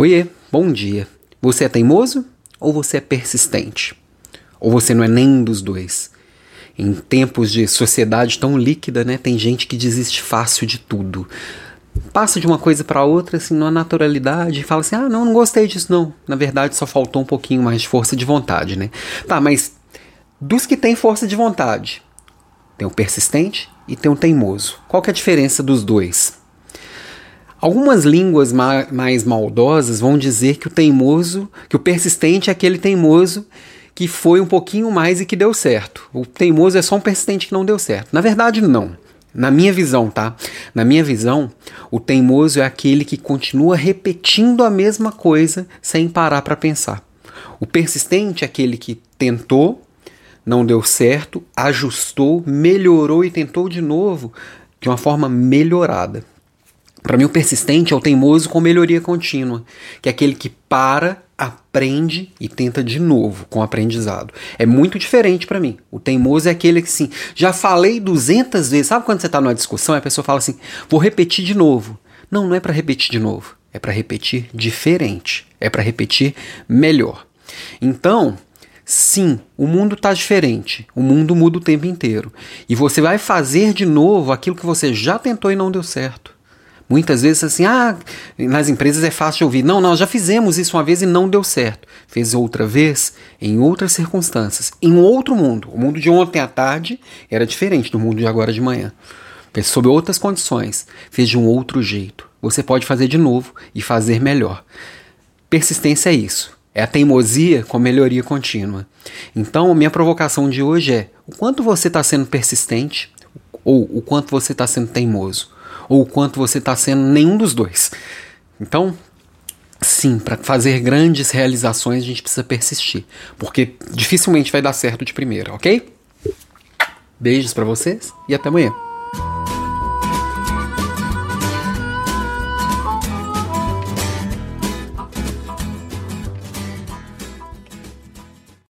Oiê, bom dia. Você é teimoso ou você é persistente? Ou você não é nem dos dois? Em tempos de sociedade tão líquida, né, tem gente que desiste fácil de tudo. Passa de uma coisa para outra, assim, numa naturalidade, e fala assim: ah, não, não gostei disso, não. Na verdade, só faltou um pouquinho mais de força de vontade, né? Tá, mas dos que têm força de vontade, tem o persistente e tem o teimoso. Qual que é a diferença dos dois? Algumas línguas ma mais maldosas vão dizer que o teimoso, que o persistente é aquele teimoso que foi um pouquinho mais e que deu certo. O teimoso é só um persistente que não deu certo. Na verdade, não. Na minha visão, tá? Na minha visão, o teimoso é aquele que continua repetindo a mesma coisa sem parar para pensar. O persistente é aquele que tentou, não deu certo, ajustou, melhorou e tentou de novo de uma forma melhorada. Para mim, o persistente é o teimoso com melhoria contínua, que é aquele que para, aprende e tenta de novo com o aprendizado. É muito diferente para mim. O teimoso é aquele que, assim, já falei 200 vezes. Sabe quando você está numa discussão e a pessoa fala assim, vou repetir de novo? Não, não é para repetir de novo. É para repetir diferente. É para repetir melhor. Então, sim, o mundo está diferente. O mundo muda o tempo inteiro. E você vai fazer de novo aquilo que você já tentou e não deu certo. Muitas vezes assim, ah, nas empresas é fácil de ouvir. Não, nós já fizemos isso uma vez e não deu certo. Fez outra vez, em outras circunstâncias, em outro mundo. O mundo de ontem à tarde era diferente do mundo de agora de manhã. Fez sob outras condições, fez de um outro jeito. Você pode fazer de novo e fazer melhor. Persistência é isso. É a teimosia com melhoria contínua. Então, minha provocação de hoje é: o quanto você está sendo persistente ou o quanto você está sendo teimoso? Ou o quanto você está sendo nenhum dos dois. Então, sim, para fazer grandes realizações a gente precisa persistir, porque dificilmente vai dar certo de primeira, ok? Beijos para vocês e até amanhã.